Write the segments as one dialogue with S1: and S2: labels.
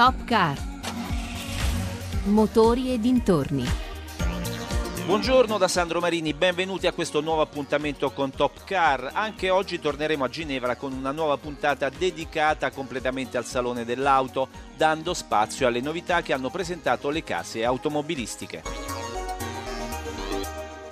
S1: Top Car. Motori e dintorni.
S2: Buongiorno da Sandro Marini, benvenuti a questo nuovo appuntamento con Top Car. Anche oggi torneremo a Ginevra con una nuova puntata dedicata completamente al Salone dell'Auto, dando spazio alle novità che hanno presentato le case automobilistiche.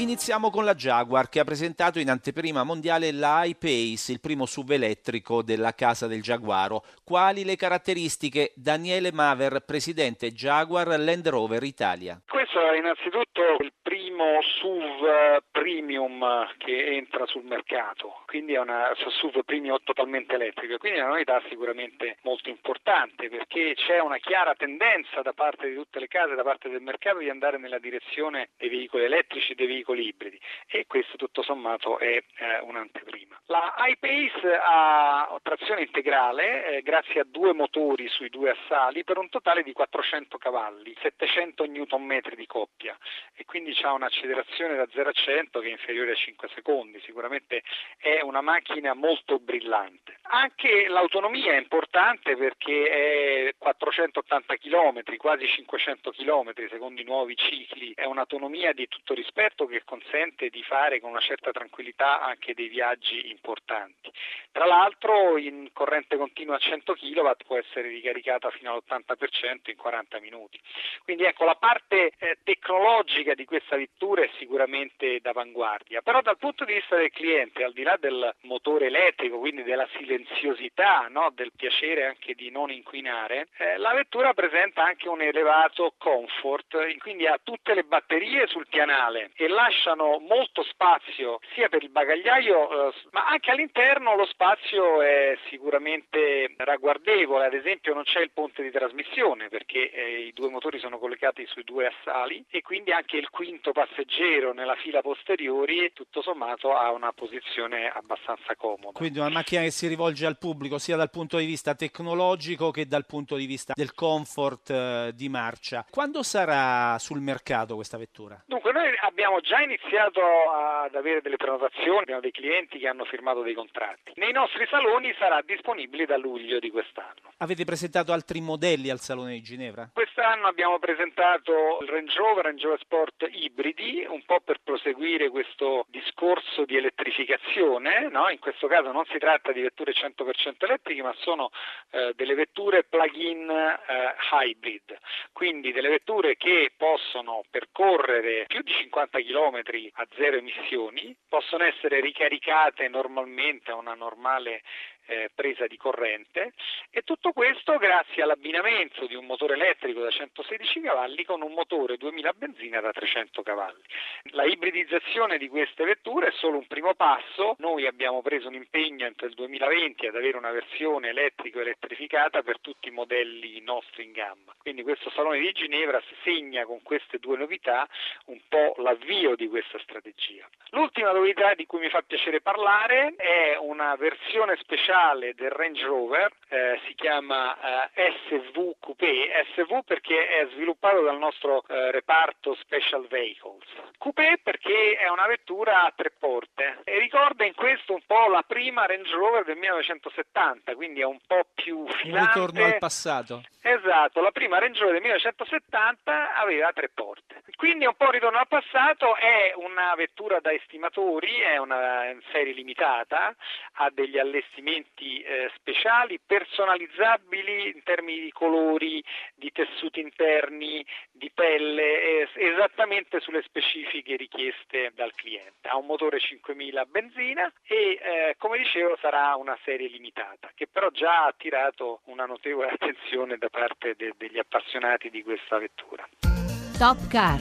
S2: Iniziamo con la Jaguar che ha presentato in anteprima mondiale la I-Pace, il primo SUV elettrico della casa del Giaguaro. Quali le caratteristiche? Daniele Maver, presidente Jaguar Land Rover Italia.
S3: Questo è innanzitutto il primo SUV premium che entra sul mercato, quindi è una SUV premium totalmente elettrico, quindi è una novità sicuramente molto importante perché c'è una chiara tendenza da parte di tutte le case, da parte del mercato di andare nella direzione dei veicoli elettrici, dei veicoli veicoli ibridi e questo tutto sommato è eh, un'anteprima. La iPace ha trazione integrale eh, grazie a due motori sui due assali per un totale di 400 cavalli, 700 Nm di coppia e quindi ha un'accelerazione da 0 a 100 che è inferiore a 5 secondi, sicuramente è una macchina molto brillante. Anche l'autonomia è importante perché è 480 km, quasi 500 km secondo i nuovi cicli, è un'autonomia di tutto rispetto che consente di fare con una certa tranquillità anche dei viaggi importanti. Tra l'altro in corrente continua a 100 kW può essere ricaricata fino all'80% in 40 minuti. Quindi ecco la parte eh, tecnologica di questa vettura è sicuramente d'avanguardia, però dal punto di vista del cliente, al di là del motore elettrico, quindi della silenziosità, no, del piacere anche di non inquinare, eh, la vettura presenta anche un elevato comfort, quindi ha tutte le batterie sul pianale e lascia lasciano molto spazio sia per il bagagliaio, eh, ma anche all'interno lo spazio è sicuramente ragguardevole, ad esempio non c'è il ponte di trasmissione perché eh, i due motori sono collegati sui due assali e quindi anche il quinto passeggero nella fila posteriori tutto sommato ha una posizione abbastanza comoda.
S2: Quindi una macchina che si rivolge al pubblico sia dal punto di vista tecnologico che dal punto di vista del comfort eh, di marcia. Quando sarà sul mercato questa vettura?
S3: Dunque noi abbiamo già iniziato ad avere delle prenotazioni, abbiamo dei clienti che hanno firmato dei contratti. Nei nostri saloni sarà disponibile da luglio di quest'anno.
S2: Avete presentato altri modelli al Salone di Ginevra?
S3: Quest'anno abbiamo presentato il Range Rover, Range Rover Sport ibridi, un po' per proseguire questo discorso di elettrificazione. No? In questo caso non si tratta di vetture 100% elettriche, ma sono eh, delle vetture plug-in eh, hybrid, quindi delle vetture che possono percorrere più di 50 km a zero emissioni, possono essere ricaricate normalmente a una normale eh, presa di corrente e tutto questo grazie all'abbinamento di un motore elettrico da 116 cavalli con un motore 2000 benzina da 300 cavalli. La ibridizzazione di queste vetture è solo un primo passo, noi abbiamo preso un impegno entro il 2020 ad avere una versione elettrico-elettrificata per tutti i modelli nostri in gamma. Quindi questo Salone di Ginevra segna con queste due novità un po' l'avvio di questa strategia. L'ultima novità di cui mi fa piacere parlare è una versione speciale speciale del Range Rover, eh, si chiama eh, SV Coupé, SV perché è sviluppato dal nostro eh, reparto Special Vehicles. Coupé perché è una vettura a tre porte e ricorda in questo un po' la prima Range Rover del 1970, quindi è un po' più filante.
S2: Un ritorno al passato.
S3: Esatto, la prima Range Rover del 1970 aveva tre porte. Quindi è un po' un ritorno al passato, è una vettura da estimatori, è una serie limitata, ha degli allestimenti eh, speciali, personalizzabili in termini di colori, di tessuti interni, di pelle, eh, esattamente sulle specifiche richieste dal cliente. Ha un motore 5000 benzina e eh, come dicevo sarà una serie limitata, che però già ha attirato una notevole attenzione da parte de- degli appassionati di questa vettura.
S1: Top Car.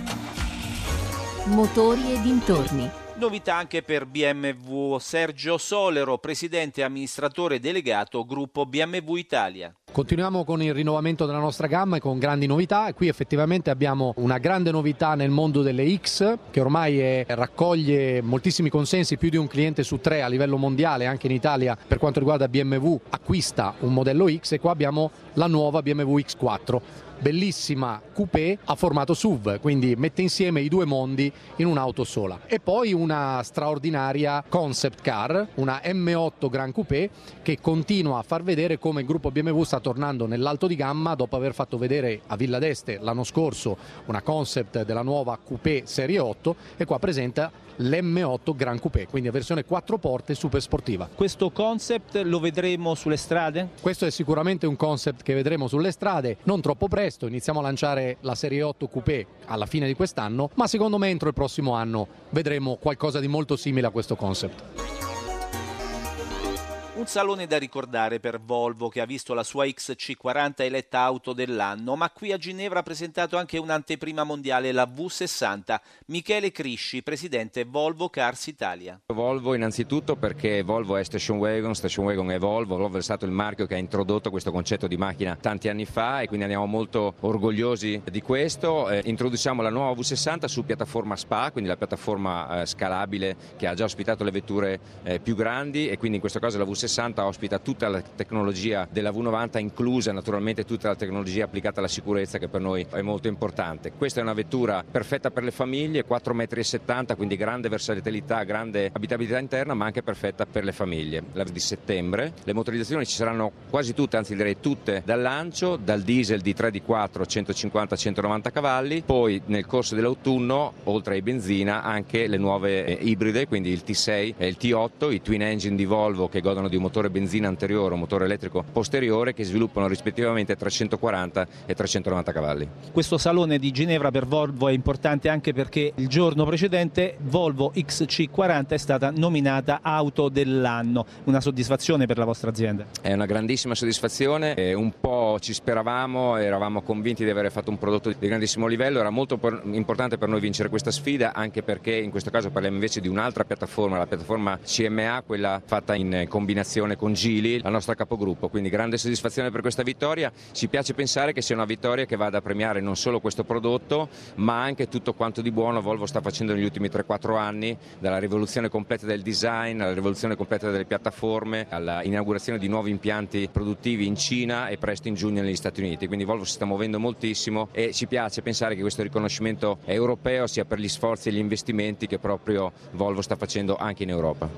S1: Motori e dintorni.
S2: Novità anche per BMW. Sergio Solero, presidente e amministratore delegato gruppo BMW Italia.
S4: Continuiamo con il rinnovamento della nostra gamma e con grandi novità. Qui effettivamente abbiamo una grande novità nel mondo delle X che ormai è, raccoglie moltissimi consensi, più di un cliente su tre a livello mondiale, anche in Italia per quanto riguarda BMW acquista un modello X e qua abbiamo la nuova BMW X4 bellissima coupé a formato SUV, quindi mette insieme i due mondi in un'auto sola. E poi una straordinaria concept car, una M8 Gran Coupé che continua a far vedere come il gruppo BMW sta tornando nell'alto di gamma dopo aver fatto vedere a Villa d'Este l'anno scorso una concept della nuova Coupé Serie 8 e qua presenta l'M8 Gran Coupé, quindi a versione 4 porte super sportiva.
S2: Questo concept lo vedremo sulle strade?
S4: Questo è sicuramente un concept che vedremo sulle strade, non troppo presto, iniziamo a lanciare la Serie 8 Coupé alla fine di quest'anno, ma secondo me entro il prossimo anno vedremo qualcosa di molto simile a questo concept.
S2: Un salone da ricordare per Volvo che ha visto la sua XC40 eletta auto dell'anno, ma qui a Ginevra ha presentato anche un'anteprima mondiale, la V60. Michele Crisci, presidente Volvo Cars Italia.
S5: Volvo innanzitutto perché Volvo è Station Wagon, Station Wagon è Volvo, Volvo è stato il marchio che ha introdotto questo concetto di macchina tanti anni fa e quindi andiamo molto orgogliosi di questo. Eh, introduciamo la nuova V60 su piattaforma SPA, quindi la piattaforma eh, scalabile che ha già ospitato le vetture eh, più grandi e quindi in questo caso la V60 60 ospita tutta la tecnologia della V90, inclusa naturalmente tutta la tecnologia applicata alla sicurezza che per noi è molto importante. Questa è una vettura perfetta per le famiglie, 4,70 m, quindi grande versatilità, grande abitabilità interna, ma anche perfetta per le famiglie. La di settembre, le motorizzazioni ci saranno quasi tutte, anzi direi tutte dal lancio, dal diesel di 3 d 4 150-190 cavalli, poi nel corso dell'autunno, oltre ai benzina, anche le nuove eh, ibride, quindi il T6 e il T8, i twin engine di Volvo che godono di un motore benzina anteriore o un motore elettrico posteriore che sviluppano rispettivamente 340 e 390 cavalli.
S2: Questo salone di Ginevra per Volvo è importante anche perché il giorno precedente Volvo XC40 è stata nominata auto dell'anno, una soddisfazione per la vostra azienda?
S5: È una grandissima soddisfazione, un po' ci speravamo, eravamo convinti di aver fatto un prodotto di grandissimo livello, era molto importante per noi vincere questa sfida anche perché in questo caso parliamo invece di un'altra piattaforma, la piattaforma CMA, quella fatta in combinazione collaborazione con Gili, la nostra capogruppo, quindi grande soddisfazione per questa vittoria. Ci piace pensare che sia una vittoria che vada a premiare non solo questo prodotto, ma anche tutto quanto di buono Volvo sta facendo negli ultimi 3-4 anni, dalla rivoluzione completa del design, alla rivoluzione completa delle piattaforme, alla inaugurazione di nuovi impianti produttivi in Cina e presto in giugno negli Stati Uniti. Quindi Volvo si sta muovendo moltissimo e ci piace pensare che questo riconoscimento europeo sia per gli sforzi e gli investimenti che proprio Volvo sta facendo anche in Europa.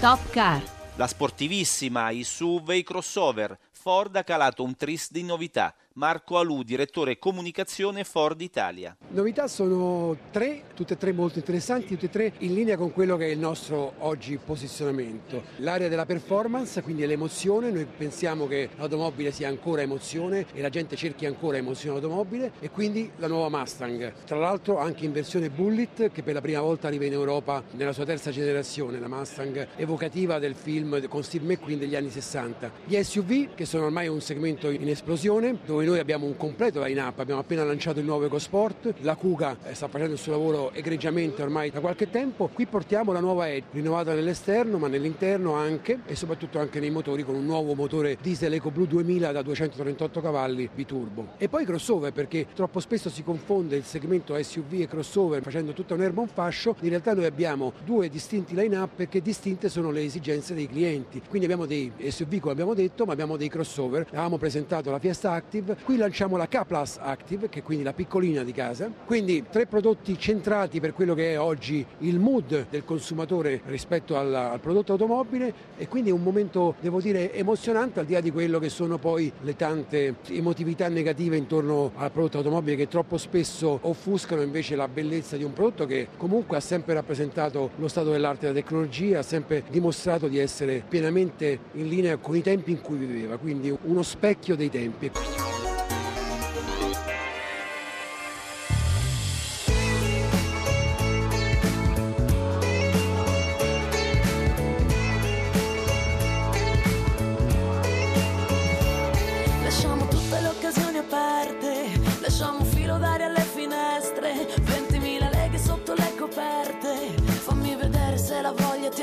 S1: Top Car
S2: la sportivissima, i SUV e i crossover. Ford ha calato un tris di novità. Marco Alù, direttore comunicazione Ford Italia.
S6: Novità sono tre, tutte e tre molto interessanti, tutte e tre in linea con quello che è il nostro oggi posizionamento. L'area della performance, quindi l'emozione, noi pensiamo che l'automobile sia ancora emozione e la gente cerchi ancora emozione automobile e quindi la nuova Mustang. Tra l'altro anche in versione Bullet che per la prima volta arriva in Europa nella sua terza generazione, la Mustang evocativa del film con Steve McQueen degli anni 60. Gli SUV che sono ormai un segmento in esplosione dove noi abbiamo un completo line-up, abbiamo appena lanciato il nuovo EcoSport, la Kuga eh, sta facendo il suo lavoro egregiamente ormai da qualche tempo, qui portiamo la nuova Edge, rinnovata nell'esterno ma nell'interno anche e soprattutto anche nei motori con un nuovo motore diesel EcoBlue 2000 da 238 cavalli biturbo. E poi crossover perché troppo spesso si confonde il segmento SUV e crossover facendo tutta un'erba un fascio, in realtà noi abbiamo due distinti line-up perché distinte sono le esigenze dei clienti. Quindi abbiamo dei SUV come abbiamo detto ma abbiamo dei crossover, avevamo presentato la Fiesta Active, Qui lanciamo la K Plus Active, che è quindi la piccolina di casa. Quindi tre prodotti centrati per quello che è oggi il mood del consumatore rispetto al, al prodotto automobile e quindi un momento, devo dire, emozionante al di là di quello che sono poi le tante emotività negative intorno al prodotto automobile che troppo spesso offuscano invece la bellezza di un prodotto che comunque ha sempre rappresentato lo stato dell'arte della tecnologia, ha sempre dimostrato di essere pienamente in linea con i tempi in cui viveva, quindi uno specchio dei tempi.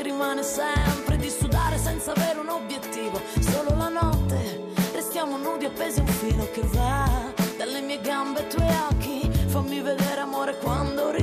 S7: Rimane sempre di sudare senza avere un obiettivo. Solo la notte restiamo nudi appesi a un filo che va dalle mie gambe ai tuoi occhi. Fammi vedere amore quando ritorni.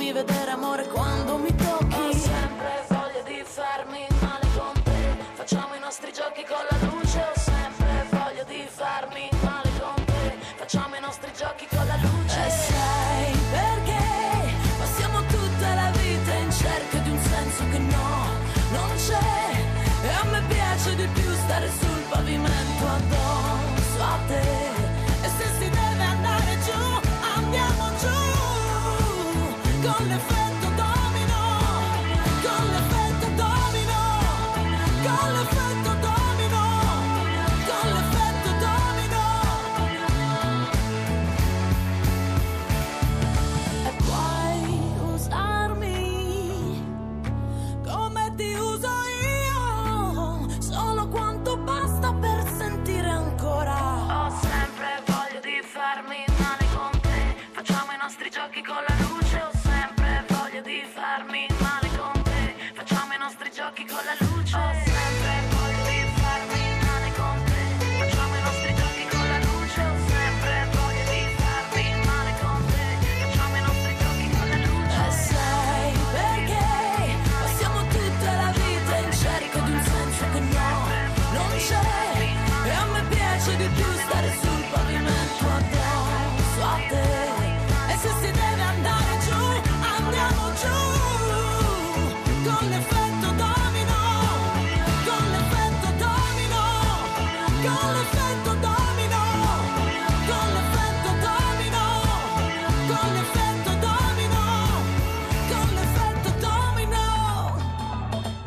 S7: Fammi vedere amore quando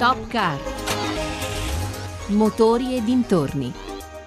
S1: Top Car. Motori e dintorni.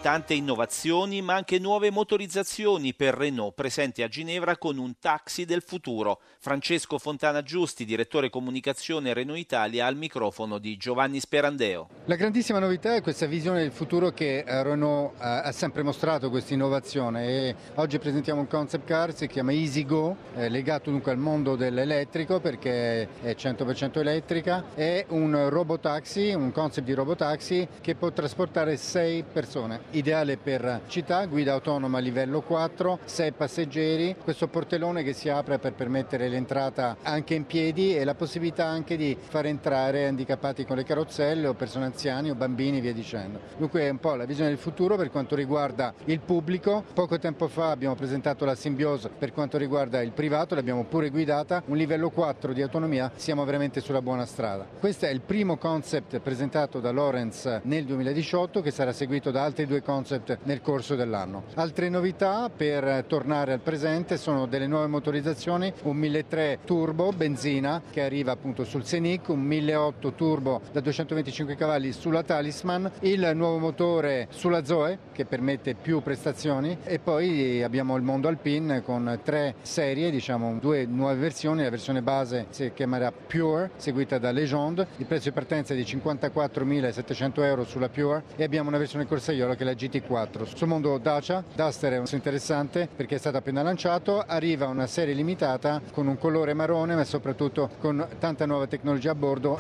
S2: Tante innovazioni, ma anche nuove motorizzazioni per Renault presenti a Ginevra con un taxi del futuro. Francesco Fontana Giusti, direttore comunicazione Renault Italia, al microfono di Giovanni Sperandeo.
S8: La grandissima novità è questa visione del futuro che eh, Renault eh, ha sempre mostrato questa innovazione oggi presentiamo un concept car, si chiama EasyGo, legato dunque al mondo dell'elettrico perché è 100% elettrica, è un robotaxi, un concept di robotaxi che può trasportare 6 persone, ideale per città, guida autonoma livello 4, 6 passeggeri, questo portellone che si apre per permettere l'entrata anche in piedi e la possibilità anche di far entrare handicappati con le carrozzelle o persone anziane o bambini via dicendo. Dunque è un po' la visione del futuro per quanto riguarda il pubblico. Poco tempo fa abbiamo presentato la Symbiose per quanto riguarda il privato, l'abbiamo pure guidata, un livello 4 di autonomia, siamo veramente sulla buona strada. Questo è il primo concept presentato da Lorenz nel 2018 che sarà seguito da altri due concept nel corso dell'anno. Altre novità per tornare al presente sono delle nuove motorizzazioni, un 1.3 turbo benzina che arriva appunto sul Scenic, un 1.8 turbo da 225 cavalli sulla Talisman, il nuovo motore sulla Zoe che permette più prestazioni e poi abbiamo il mondo Alpine con tre serie, diciamo due nuove versioni, la versione base si chiamerà Pure seguita da Legende, il prezzo di partenza è di 54.700 euro sulla Pure e abbiamo una versione corsaiola che la GT4. Sul mondo Dacia, Duster è un interessante perché è stato appena lanciato, arriva una serie limitata con un colore marrone ma soprattutto con tanta nuova tecnologia a bordo.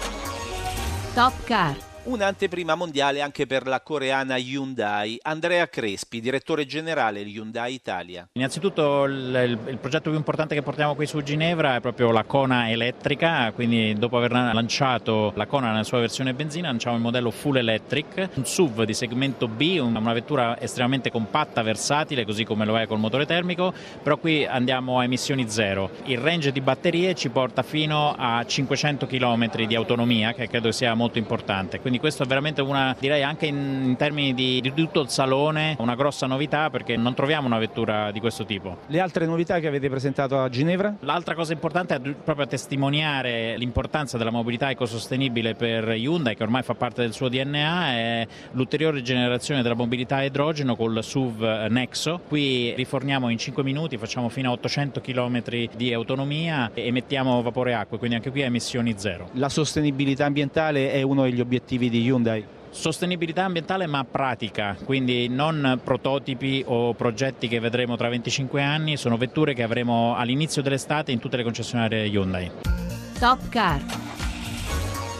S1: Top Car.
S2: Un'anteprima mondiale anche per la coreana Hyundai. Andrea Crespi, direttore generale Hyundai Italia.
S9: Innanzitutto il, il- progetto più importante che portiamo qui su Ginevra è proprio la Kona elettrica, quindi dopo aver lanciato la Kona nella sua versione benzina lanciamo il modello full electric, un SUV di segmento B, un- una vettura estremamente compatta, versatile, così come lo è col motore termico, però qui andiamo a emissioni zero. Il range di batterie ci porta fino a 500 km di autonomia, che credo sia molto importante. Quindi questo è veramente una, direi anche in, in termini di, di tutto il salone, una grossa novità perché non troviamo una vettura di questo tipo.
S10: Le altre novità che avete presentato a Ginevra?
S9: L'altra cosa importante è proprio testimoniare l'importanza della mobilità ecosostenibile per Hyundai, che ormai fa parte del suo DNA, è l'ulteriore generazione della mobilità a idrogeno col SUV Nexo. Qui riforniamo in 5 minuti, facciamo fino a 800 km di autonomia e emettiamo vapore acqua, quindi anche qui emissioni zero.
S10: La sostenibilità ambientale è uno degli obiettivi di Hyundai.
S9: Sostenibilità ambientale ma pratica, quindi non prototipi o progetti che vedremo tra 25 anni, sono vetture che avremo all'inizio dell'estate in tutte le concessionarie Hyundai.
S1: Top Car.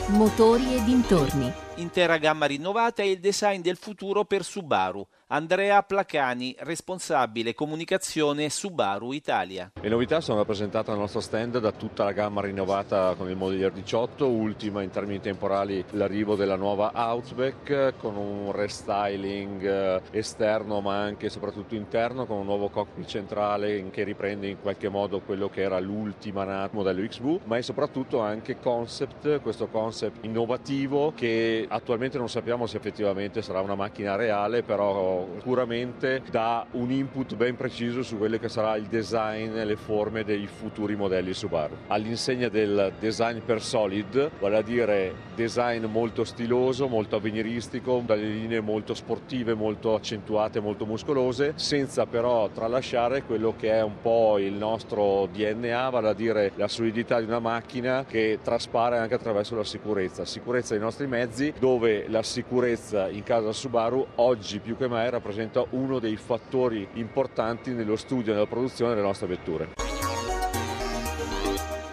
S1: Motori e dintorni.
S2: Intera gamma rinnovata e il design del futuro per Subaru. Andrea Placani, responsabile comunicazione Subaru Italia.
S11: Le novità sono rappresentate al nostro stand da tutta la gamma rinnovata con il Modellier 18, ultima in termini temporali l'arrivo della nuova Outback con un restyling eh, esterno ma anche e soprattutto interno con un nuovo cockpit centrale che riprende in qualche modo quello che era l'ultima modello XV, ma è soprattutto anche concept, questo concept innovativo che attualmente non sappiamo se effettivamente sarà una macchina reale, però sicuramente dà un input ben preciso su quello che sarà il design e le forme dei futuri modelli Subaru. All'insegna del design per solid, vale a dire design molto stiloso, molto avveniristico, dalle linee molto sportive, molto accentuate, molto muscolose, senza però tralasciare quello che è un po' il nostro DNA, vale a dire la solidità di una macchina che traspare anche attraverso la sicurezza, sicurezza dei nostri mezzi, dove la sicurezza in casa Subaru oggi più che mai rappresenta uno dei fattori importanti nello studio e nella produzione delle nostre vetture.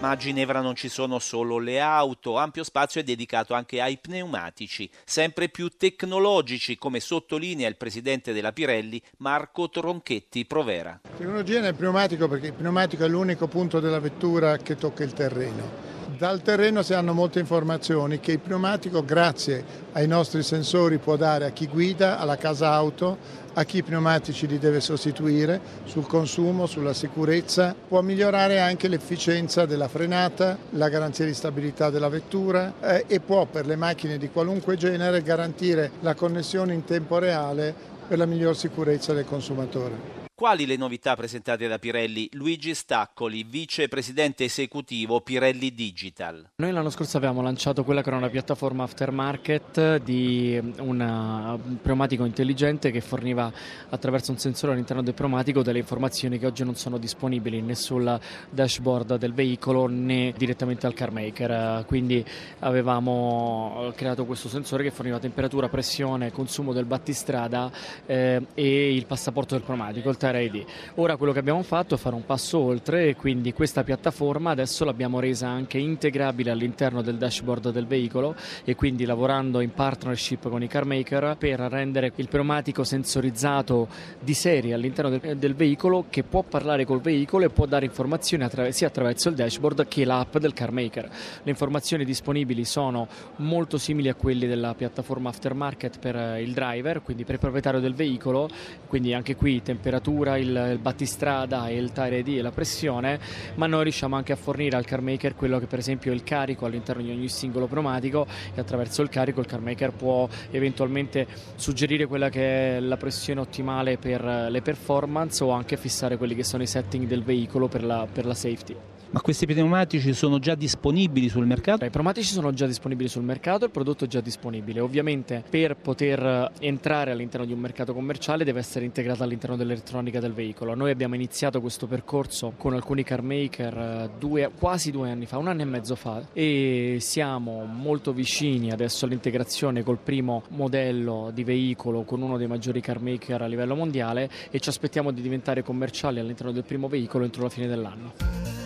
S2: Ma a Ginevra non ci sono solo le auto, ampio spazio è dedicato anche ai pneumatici, sempre più tecnologici, come sottolinea il presidente della Pirelli, Marco Tronchetti Provera.
S12: Tecnologia nel pneumatico perché il pneumatico è l'unico punto della vettura che tocca il terreno. Dal terreno si hanno molte informazioni che il pneumatico, grazie ai nostri sensori, può dare a chi guida, alla casa auto, a chi i pneumatici li deve sostituire, sul consumo, sulla sicurezza, può migliorare anche l'efficienza della frenata, la garanzia di stabilità della vettura eh, e può per le macchine di qualunque genere garantire la connessione in tempo reale per la miglior sicurezza del consumatore.
S2: Quali le novità presentate da Pirelli? Luigi Staccoli, vicepresidente esecutivo Pirelli Digital.
S13: Noi l'anno scorso avevamo lanciato quella che era una piattaforma aftermarket di un pneumatico intelligente che forniva attraverso un sensore all'interno del pneumatico delle informazioni che oggi non sono disponibili né sul dashboard del veicolo né direttamente al car maker. Quindi avevamo creato questo sensore che forniva temperatura, pressione, consumo del battistrada eh, e il passaporto del pneumatico, il ID. Ora quello che abbiamo fatto è fare un passo oltre e quindi questa piattaforma adesso l'abbiamo resa anche integrabile all'interno del dashboard del veicolo e quindi lavorando in partnership con i car maker per rendere il pneumatico sensorizzato di serie all'interno del, del veicolo che può parlare col veicolo e può dare informazioni attra- sia attraverso il dashboard che l'app del car maker. Le informazioni disponibili sono molto simili a quelle della piattaforma aftermarket per il driver, quindi per il proprietario del veicolo, quindi anche qui temperatura temperatura, il, il battistrada, il tire ID e la pressione, ma noi riusciamo anche a fornire al car maker quello che per esempio è il carico all'interno di ogni singolo pneumatico e attraverso il carico il car maker può eventualmente suggerire quella che è la pressione ottimale per le performance o anche fissare quelli che sono i setting del veicolo per la, per la safety.
S10: Ma questi pneumatici sono già disponibili sul mercato?
S13: I pneumatici sono già disponibili sul mercato, il prodotto è già disponibile. Ovviamente per poter entrare all'interno di un mercato commerciale deve essere integrato all'interno dell'elettronica del veicolo. Noi abbiamo iniziato questo percorso con alcuni car maker eh, due, quasi due anni fa, un anno e mezzo fa e siamo molto vicini adesso all'integrazione col primo modello di veicolo con uno dei maggiori car maker a livello mondiale e ci aspettiamo di diventare commerciali all'interno del primo veicolo entro la fine dell'anno.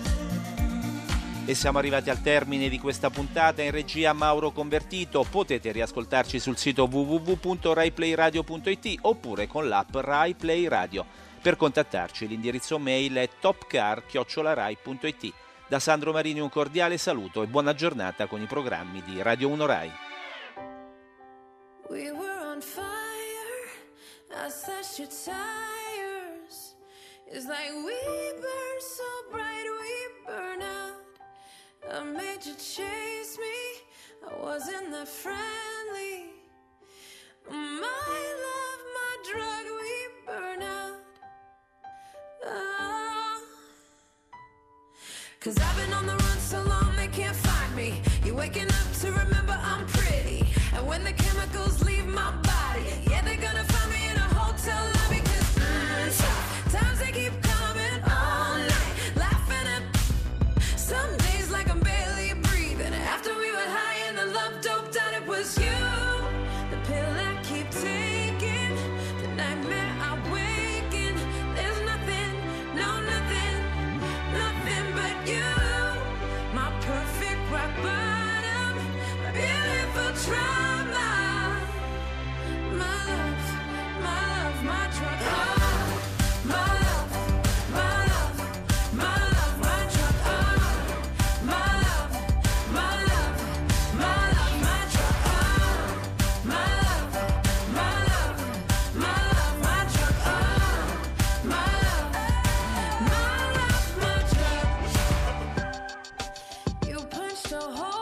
S2: E siamo arrivati al termine di questa puntata in regia Mauro Convertito. Potete riascoltarci sul sito www.raiplayradio.it oppure con l'app RaiPlay Radio. Per contattarci l'indirizzo mail è topcar.rai.it. Da Sandro Marini un cordiale saluto e buona giornata con i programmi di Radio 1 Rai. We were on fire, I your tires. It's like we burn so bright. I made you chase me. I wasn't that friendly. My love, my drug, we burn out. Oh. Cause I've been on the run so long they can't find me. You're waking up to remember I'm pretty. And when the chemicals leave my body, yeah, they're gonna find me in a hotel
S14: So hold